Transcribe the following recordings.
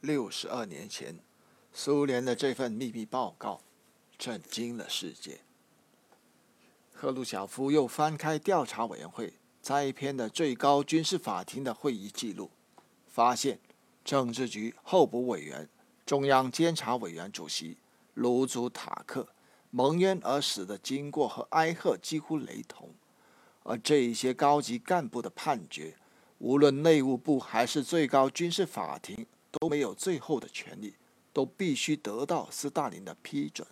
六十二年前，苏联的这份秘密报告震惊了世界。赫鲁晓夫又翻开调查委员会摘编的最高军事法庭的会议记录，发现政治局候补委员、中央监察委员主席卢祖塔克蒙冤而死的经过和埃赫几乎雷同，而这一些高级干部的判决，无论内务部还是最高军事法庭。都没有最后的权利，都必须得到斯大林的批准。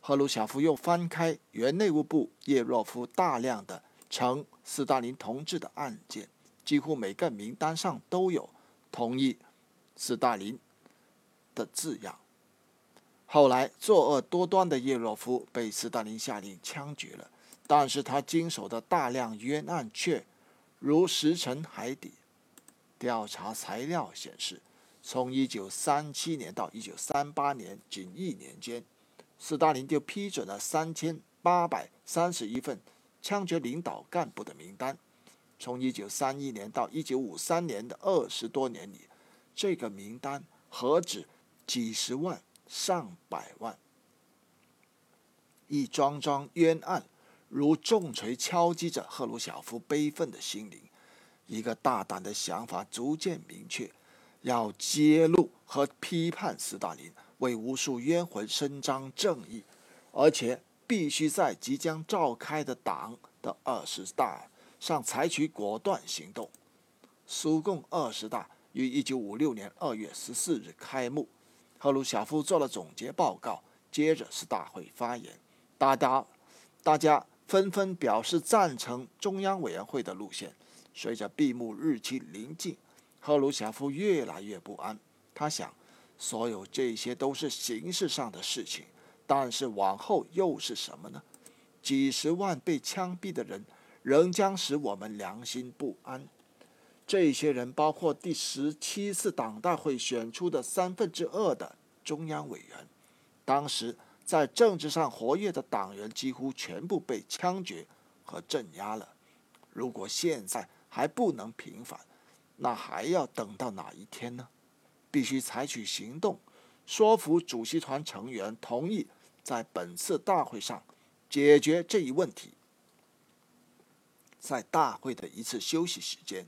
赫鲁晓夫又翻开原内务部叶若夫大量的呈斯大林同志的案件，几乎每个名单上都有同意斯大林的字样。后来作恶多端的叶若夫被斯大林下令枪决了，但是他经手的大量冤案却如石沉海底。调查材料显示。从一九三七年到一九三八年，仅一年间，斯大林就批准了三千八百三十一份枪决领导干部的名单。从一九三一年到一九五三年的二十多年里，这个名单何止几十万、上百万？一桩桩冤案如重锤敲击着赫鲁晓夫悲愤的心灵。一个大胆的想法逐渐明确。要揭露和批判斯大林，为无数冤魂伸张正义，而且必须在即将召开的党的二十大上采取果断行动。苏共二十大于一九五六年二月十四日开幕，赫鲁晓夫做了总结报告，接着是大会发言，大家大家纷纷表示赞成中央委员会的路线。随着闭幕日期临近。赫鲁晓夫越来越不安，他想，所有这些都是形式上的事情，但是往后又是什么呢？几十万被枪毙的人，仍将使我们良心不安。这些人包括第十七次党大会选出的三分之二的中央委员，当时在政治上活跃的党员几乎全部被枪决和镇压了。如果现在还不能平反，那还要等到哪一天呢？必须采取行动，说服主席团成员同意在本次大会上解决这一问题。在大会的一次休息时间，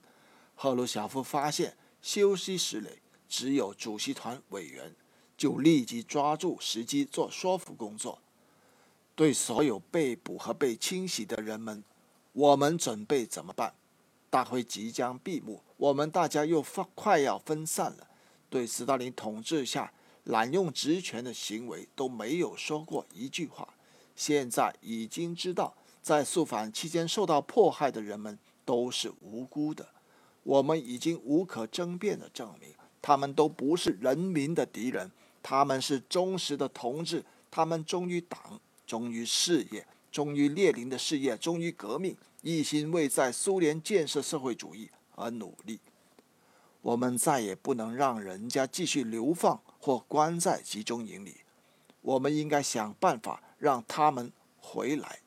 赫鲁晓夫发现休息室里只有主席团委员，就立即抓住时机做说服工作。对所有被捕和被清洗的人们，我们准备怎么办？大会即将闭幕，我们大家又快快要分散了。对斯大林统治下滥用职权的行为都没有说过一句话。现在已经知道，在肃反期间受到迫害的人们都是无辜的。我们已经无可争辩地证明，他们都不是人民的敌人，他们是忠实的同志，他们忠于党，忠于事业，忠于列宁的事业，忠于革命。一心为在苏联建设社会主义而努力，我们再也不能让人家继续流放或关在集中营里，我们应该想办法让他们回来。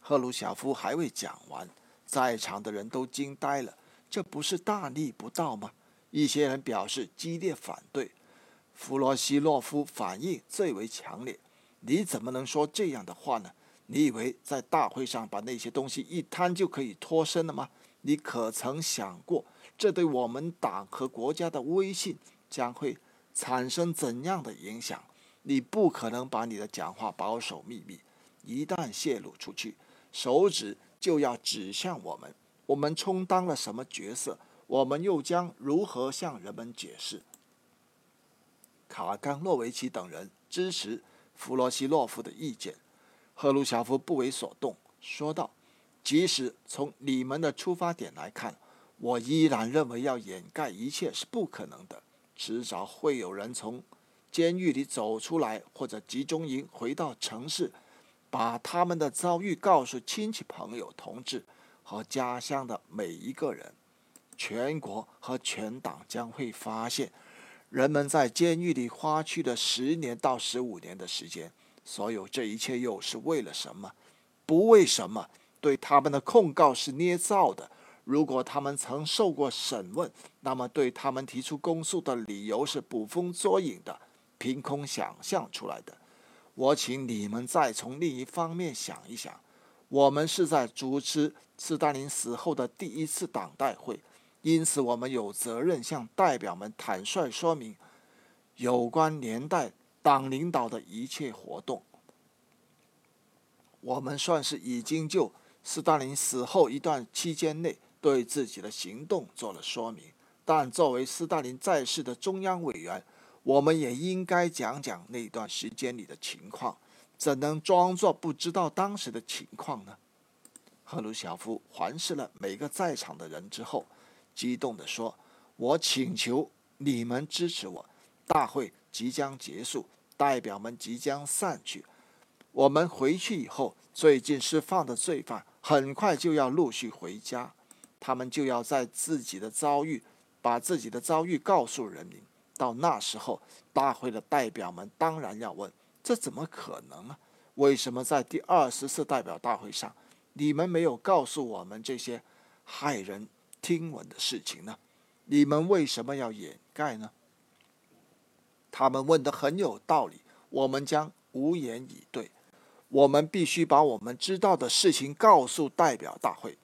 赫鲁晓夫还未讲完，在场的人都惊呆了，这不是大逆不道吗？一些人表示激烈反对，弗罗西洛夫反应最为强烈：“你怎么能说这样的话呢？”你以为在大会上把那些东西一摊就可以脱身了吗？你可曾想过，这对我们党和国家的威信将会产生怎样的影响？你不可能把你的讲话保守秘密，一旦泄露出去，手指就要指向我们。我们充当了什么角色？我们又将如何向人们解释？卡冈诺维奇等人支持弗罗西洛夫的意见。赫鲁晓夫不为所动，说道：“即使从你们的出发点来看，我依然认为要掩盖一切是不可能的。迟早会有人从监狱里走出来，或者集中营回到城市，把他们的遭遇告诉亲戚、朋友、同志和家乡的每一个人。全国和全党将会发现，人们在监狱里花去了十年到十五年的时间。”所有这一切又是为了什么？不为什么？对他们的控告是捏造的，如果他们曾受过审问，那么对他们提出公诉的理由是捕风捉影的，凭空想象出来的。我请你们再从另一方面想一想：我们是在主持斯大林死后的第一次党代会，因此我们有责任向代表们坦率说明有关年代党领导的一切活动。我们算是已经就斯大林死后一段期间内。对自己的行动做了说明，但作为斯大林在世的中央委员，我们也应该讲讲那段时间里的情况，怎能装作不知道当时的情况呢？赫鲁晓夫环视了每个在场的人之后，激动地说：“我请求你们支持我。大会即将结束，代表们即将散去。我们回去以后，最近释放的罪犯很快就要陆续回家。”他们就要在自己的遭遇，把自己的遭遇告诉人民。到那时候，大会的代表们当然要问：这怎么可能啊？为什么在第二十次代表大会上，你们没有告诉我们这些骇人听闻的事情呢？你们为什么要掩盖呢？他们问的很有道理，我们将无言以对。我们必须把我们知道的事情告诉代表大会。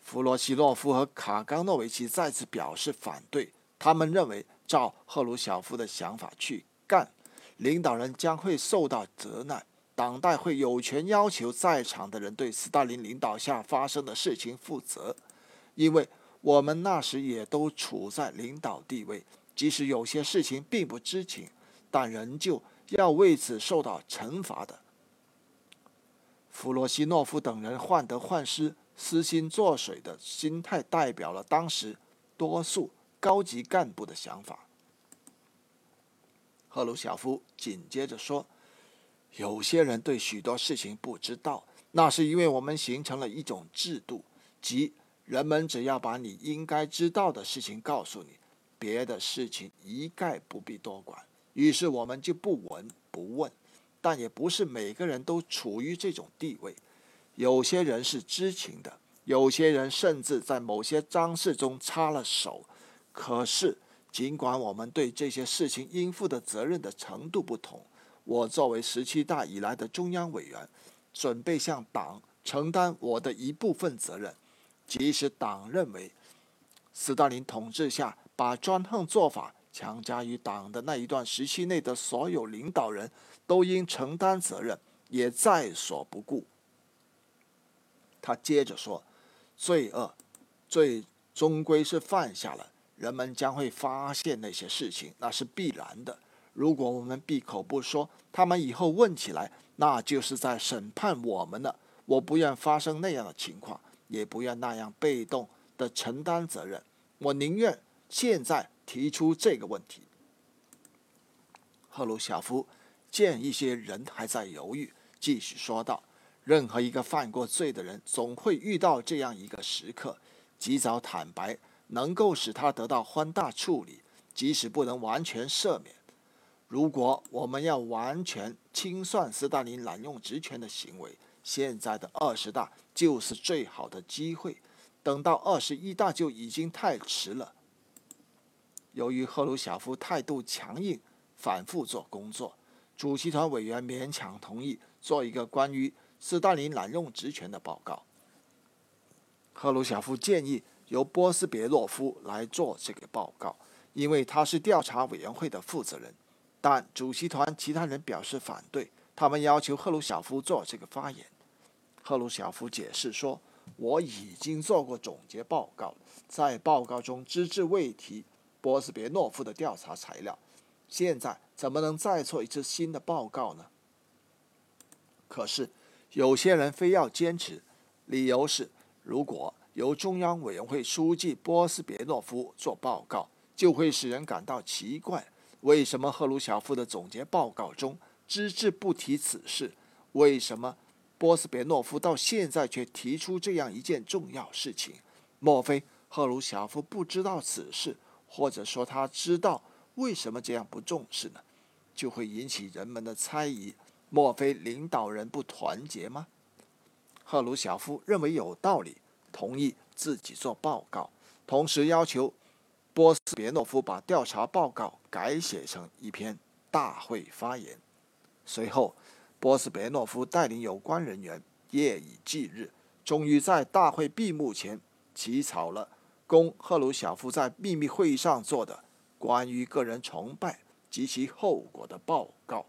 弗罗西洛夫和卡冈诺维奇再次表示反对。他们认为，照赫鲁晓夫的想法去干，领导人将会受到责难。党代会有权要求在场的人对斯大林领导下发生的事情负责，因为我们那时也都处在领导地位，即使有些事情并不知情，但仍旧要为此受到惩罚的。弗罗西诺夫等人患得患失。私心作祟的心态，代表了当时多数高级干部的想法。赫鲁晓夫紧接着说：“有些人对许多事情不知道，那是因为我们形成了一种制度，即人们只要把你应该知道的事情告诉你，别的事情一概不必多管。于是我们就不闻不问。但也不是每个人都处于这种地位。”有些人是知情的，有些人甚至在某些脏事中插了手。可是，尽管我们对这些事情应负的责任的程度不同，我作为十七大以来的中央委员，准备向党承担我的一部分责任。即使党认为斯大林统治下把专横做法强加于党的那一段时期内的所有领导人都应承担责任，也在所不顾。他接着说：“罪恶，罪终归是犯下了，人们将会发现那些事情，那是必然的。如果我们闭口不说，他们以后问起来，那就是在审判我们了。我不愿发生那样的情况，也不愿那样被动的承担责任。我宁愿现在提出这个问题。”赫鲁晓夫见一些人还在犹豫，继续说道。任何一个犯过罪的人，总会遇到这样一个时刻：及早坦白，能够使他得到宽大处理，即使不能完全赦免。如果我们要完全清算斯大林滥用职权的行为，现在的二十大就是最好的机会。等到二十一大就已经太迟了。由于赫鲁晓夫态度强硬，反复做工作，主席团委员勉强同意做一个关于。斯大林滥用职权的报告。赫鲁晓夫建议由波斯别洛夫来做这个报告，因为他是调查委员会的负责人。但主席团其他人表示反对，他们要求赫鲁晓夫做这个发言。赫鲁晓夫解释说：“我已经做过总结报告，在报告中只字未提波斯别诺夫的调查材料，现在怎么能再做一次新的报告呢？”可是。有些人非要坚持，理由是，如果由中央委员会书记波斯别诺夫做报告，就会使人感到奇怪：为什么赫鲁晓夫的总结报告中只字不提此事？为什么波斯别诺夫到现在却提出这样一件重要事情？莫非赫鲁晓夫不知道此事，或者说他知道，为什么这样不重视呢？就会引起人们的猜疑。莫非领导人不团结吗？赫鲁晓夫认为有道理，同意自己做报告，同时要求波斯别诺夫把调查报告改写成一篇大会发言。随后，波斯别诺夫带领有关人员夜以继日，终于在大会闭幕前起草了供赫鲁晓夫在秘密会议上做的关于个人崇拜及其后果的报告。